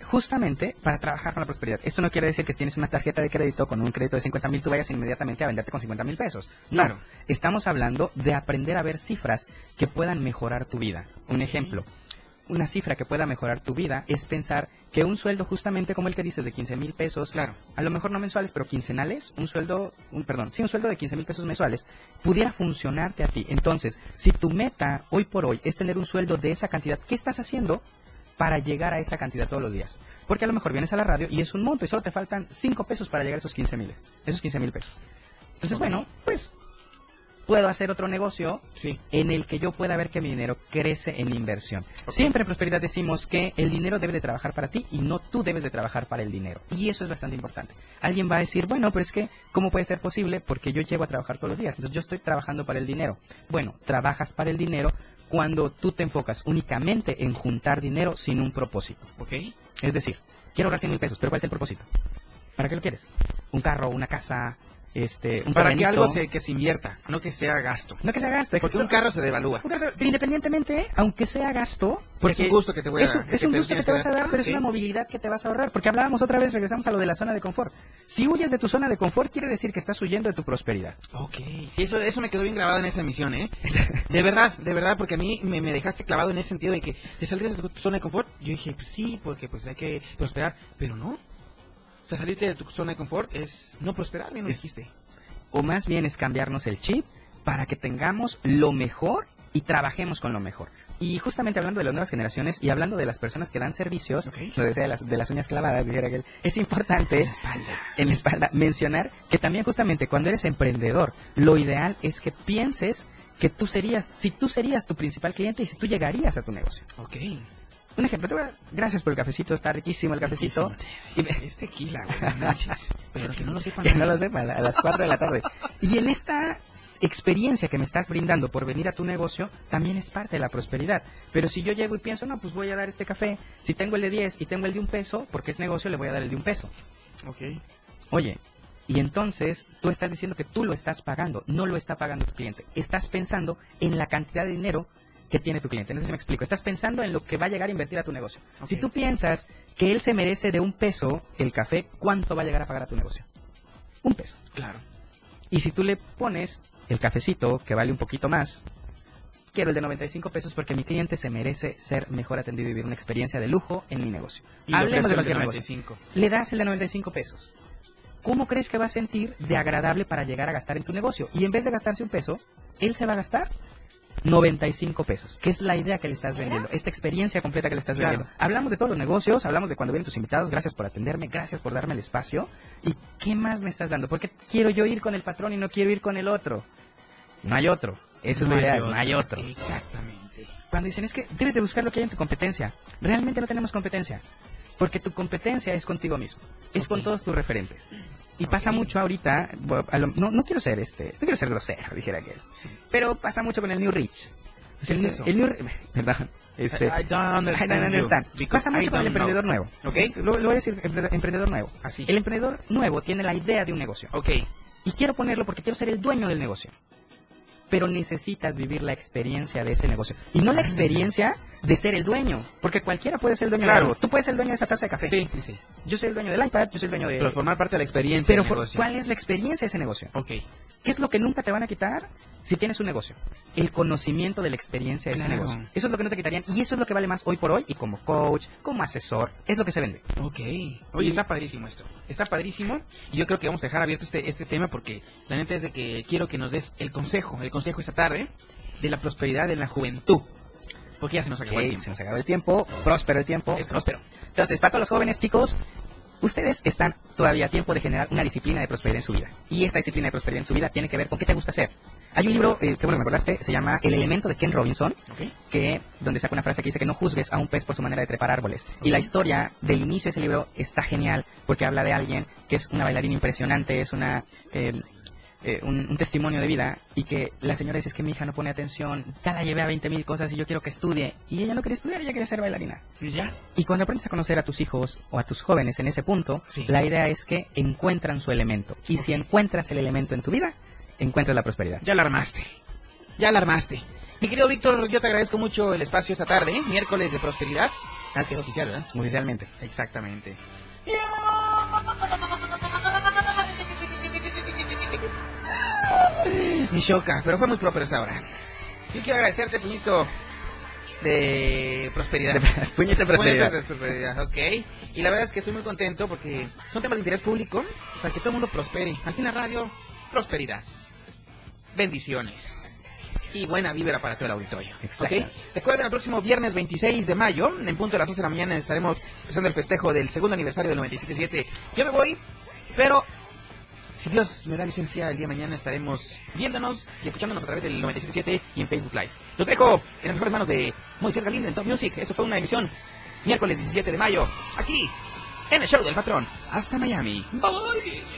Speaker 3: justamente para trabajar con la prosperidad? Esto no quiere decir que tienes una tarjeta de crédito con un crédito de 50 mil, tú vayas inmediatamente a venderte con 50 mil pesos. No,
Speaker 2: Claro.
Speaker 3: estamos hablando de aprender a ver cifras que puedan mejorar tu vida. Un ejemplo, una cifra que pueda mejorar tu vida es pensar que un sueldo justamente como el que dices de 15 mil pesos,
Speaker 2: Claro.
Speaker 3: a lo mejor no mensuales, pero quincenales, un sueldo, un, perdón, sí, un sueldo de 15 mil pesos mensuales, pudiera funcionarte a ti. Entonces, si tu meta hoy por hoy es tener un sueldo de esa cantidad, ¿qué estás haciendo para llegar a esa cantidad todos los días. Porque a lo mejor vienes a la radio y es un monto y solo te faltan 5 pesos para llegar a esos 15 mil. Esos 15 mil pesos. Entonces, bueno, pues puedo hacer otro negocio en el que yo pueda ver que mi dinero crece en inversión. Siempre en Prosperidad decimos que el dinero debe de trabajar para ti y no tú debes de trabajar para el dinero. Y eso es bastante importante. Alguien va a decir, bueno, pero es que, ¿cómo puede ser posible? Porque yo llego a trabajar todos los días. Entonces yo estoy trabajando para el dinero. Bueno, trabajas para el dinero cuando tú te enfocas únicamente en juntar dinero sin un propósito.
Speaker 2: ¿Ok?
Speaker 3: Es decir, quiero ahorrar 100 mil pesos, pero ¿cuál es el propósito? ¿Para qué lo quieres? ¿Un carro, una casa, este, un
Speaker 2: Para que algo se, que se invierta, no que sea gasto.
Speaker 3: No que sea gasto,
Speaker 2: Porque
Speaker 3: exacto.
Speaker 2: un carro se devalúa.
Speaker 3: Un carro- independientemente, aunque sea gasto, porque
Speaker 2: un gusto que te voy a
Speaker 3: es
Speaker 2: dar,
Speaker 3: Es un gusto que te vas a
Speaker 2: dar.
Speaker 3: pero es una movilidad que te vas a ahorrar. Porque hablábamos otra vez, regresamos a lo de la zona de confort. Si huyes de tu zona de confort, quiere decir que estás huyendo de tu prosperidad.
Speaker 2: Ok. Eso, eso me quedó bien grabado en esa emisión, ¿eh? De verdad, de verdad, porque a mí me, me dejaste clavado en ese sentido de que te saldrías de tu zona de confort. Yo dije, pues sí, porque pues hay que prosperar, pero no. O sea, salirte de tu zona de confort es no prosperar, bien lo dijiste.
Speaker 3: O más bien es cambiarnos el chip para que tengamos lo mejor y trabajemos con lo mejor. Y justamente hablando de las nuevas generaciones y hablando de las personas que dan servicios, lo decía de las, de las uñas clavadas, dijera aquel, es importante en la espalda mencionar que también justamente cuando eres emprendedor, lo ideal es que pienses que tú serías, si tú serías tu principal cliente y si tú llegarías a tu negocio.
Speaker 2: Ok.
Speaker 3: Un ejemplo, te voy a- gracias por el cafecito, está riquísimo el cafecito. Y me-
Speaker 2: Es tequila, manches. Pero que no lo sepan.
Speaker 3: que no lo sepan, a las 4 de la tarde. Y en esta experiencia que me estás brindando por venir a tu negocio, también es parte de la prosperidad. Pero si yo llego y pienso, no, pues voy a dar este café, si tengo el de 10 y tengo el de un peso, porque es negocio, le voy a dar el de un peso.
Speaker 2: Ok.
Speaker 3: Oye, y entonces tú estás diciendo que tú lo estás pagando, no lo está pagando tu cliente. Estás pensando en la cantidad de dinero que tiene tu cliente. No sé si me explico. Estás pensando en lo que va a llegar a invertir a tu negocio. Si tú piensas que él se merece de un peso el café, ¿cuánto va a llegar a pagar a tu negocio? Un peso.
Speaker 2: Claro.
Speaker 3: Y si tú le pones el cafecito, que vale un poquito más, quiero el de 95 pesos porque mi cliente se merece ser mejor atendido y vivir una experiencia de lujo en mi negocio.
Speaker 2: Y le
Speaker 3: Hablemos de
Speaker 2: el de
Speaker 3: cualquier negocio.
Speaker 2: 95.
Speaker 3: Le das el de 95 pesos. ¿Cómo crees que va a sentir de agradable para llegar a gastar en tu negocio? Y en vez de gastarse un peso, él se va a gastar 95 pesos, que es la idea que le estás vendiendo, esta experiencia completa que le estás
Speaker 2: Claro.
Speaker 3: vendiendo. Hablamos de todos los negocios, hablamos de cuando vienen tus invitados, gracias por atenderme, gracias por darme el espacio. ¿Y qué más me estás dando? Porque quiero yo ir con el patrón y no quiero ir con el otro. No hay otro. Eso es
Speaker 2: No
Speaker 3: lo
Speaker 2: hay
Speaker 3: ideal, no hay otro.
Speaker 2: Exactamente.
Speaker 3: Cuando dicen es que debes de buscar lo que hay en tu competencia, realmente no tenemos competencia. Porque tu competencia es contigo mismo, es con todos tus referentes. Y pasa mucho ahorita, no, no quiero ser este, no quiero ser grosero, dijera aquel. Pero pasa mucho con el New Rich.
Speaker 2: ¿Qué
Speaker 3: el,
Speaker 2: es eso?
Speaker 3: el New perdón, este,
Speaker 2: I- I don't understand
Speaker 3: I don't understand. Pasa
Speaker 2: I
Speaker 3: mucho con el emprendedor
Speaker 2: know.
Speaker 3: nuevo.
Speaker 2: ¿Ok?
Speaker 3: Lo, lo voy a decir, empre- emprendedor nuevo.
Speaker 2: Así.
Speaker 3: El emprendedor nuevo tiene la idea de un negocio.
Speaker 2: Ok.
Speaker 3: Y quiero ponerlo porque quiero ser el dueño del negocio. Pero necesitas vivir la experiencia de ese negocio. Y no la experiencia de ser el dueño. Porque cualquiera puede ser el dueño
Speaker 2: Claro.
Speaker 3: de algo. Tú puedes ser el dueño de esa taza de café.
Speaker 2: Sí, sí.
Speaker 3: Yo soy el dueño del iPad, yo soy el dueño de...
Speaker 2: Pero formar parte de la experiencia
Speaker 3: Pero
Speaker 2: del negocio.
Speaker 3: ¿cuál es la experiencia de ese negocio?
Speaker 2: Ok.
Speaker 3: ¿Qué es lo que nunca te van a quitar si tienes un negocio? El conocimiento de la experiencia de ese negocio. Eso es lo que no te quitarían y eso es lo que vale más hoy por hoy y como coach, como asesor, es lo que se vende.
Speaker 2: Ok. Oye, está padrísimo esto. Está padrísimo. Y yo creo que vamos a dejar abierto este, este tema porque la neta es de que quiero que nos des el consejo, el consejo esta tarde de la prosperidad en la juventud. Porque ya se nos acabó el
Speaker 3: Ok,
Speaker 2: tiempo.
Speaker 3: se nos acabó el tiempo, próspero el tiempo.
Speaker 2: Es próspero.
Speaker 3: Entonces, para todos los jóvenes, chicos, ustedes están todavía a tiempo de generar una disciplina de prosperidad en su vida. Y esta disciplina de prosperidad en su vida tiene que ver con qué te gusta hacer. Hay un libro, eh, que bueno, me acordaste, se llama El elemento de Ken Robinson, que donde saca una frase que dice que no juzgues a un pez por su manera de trepar árboles. Y la historia del inicio de ese libro está genial porque habla de alguien que es una bailarina impresionante, es una... eh, eh, un, un testimonio de vida y que la señora dice es que mi hija no pone atención, ya la llevé a 20 mil cosas y yo quiero que estudie. Y ella no quería estudiar, ella quería ser bailarina.
Speaker 2: Y ya.
Speaker 3: Y cuando aprendes a conocer a tus hijos o a tus jóvenes en ese punto, la idea es que encuentran su elemento. Y si encuentras el elemento en tu vida, encuentras la prosperidad.
Speaker 2: Ya la armaste. Ya la armaste. Mi querido Víctor, yo te agradezco mucho el espacio esta tarde, ¿eh? miércoles de prosperidad. Ah, quedó oficial, ¿verdad?
Speaker 3: Oficialmente.
Speaker 2: Exactamente. Ni choca, pero fue muy propio esa hora. Yo quiero agradecerte, puñito de prosperidad.
Speaker 3: Puñito de prosperidad.
Speaker 2: Puñito de prosperidad, ok. Y la verdad es que estoy muy contento porque son temas de interés público para que todo el mundo prospere. Aquí en la radio, prosperidad. Bendiciones. y buena vibra para todo el auditorio.
Speaker 3: Exacto.
Speaker 2: Recuerden, el próximo viernes 26 de mayo, en punto de las 11 de la mañana, estaremos empezando el festejo del segundo aniversario del 97.7. Yo me voy, pero si Dios me da licencia, el día de mañana estaremos viéndonos y escuchándonos a través del 97.7 y en Facebook Live. Los dejo en las mejores manos de Moisés Galindo en Top Music. Esto fue una emisión miércoles 17 de mayo, aquí en el show del patrón. Hasta Miami. Bye.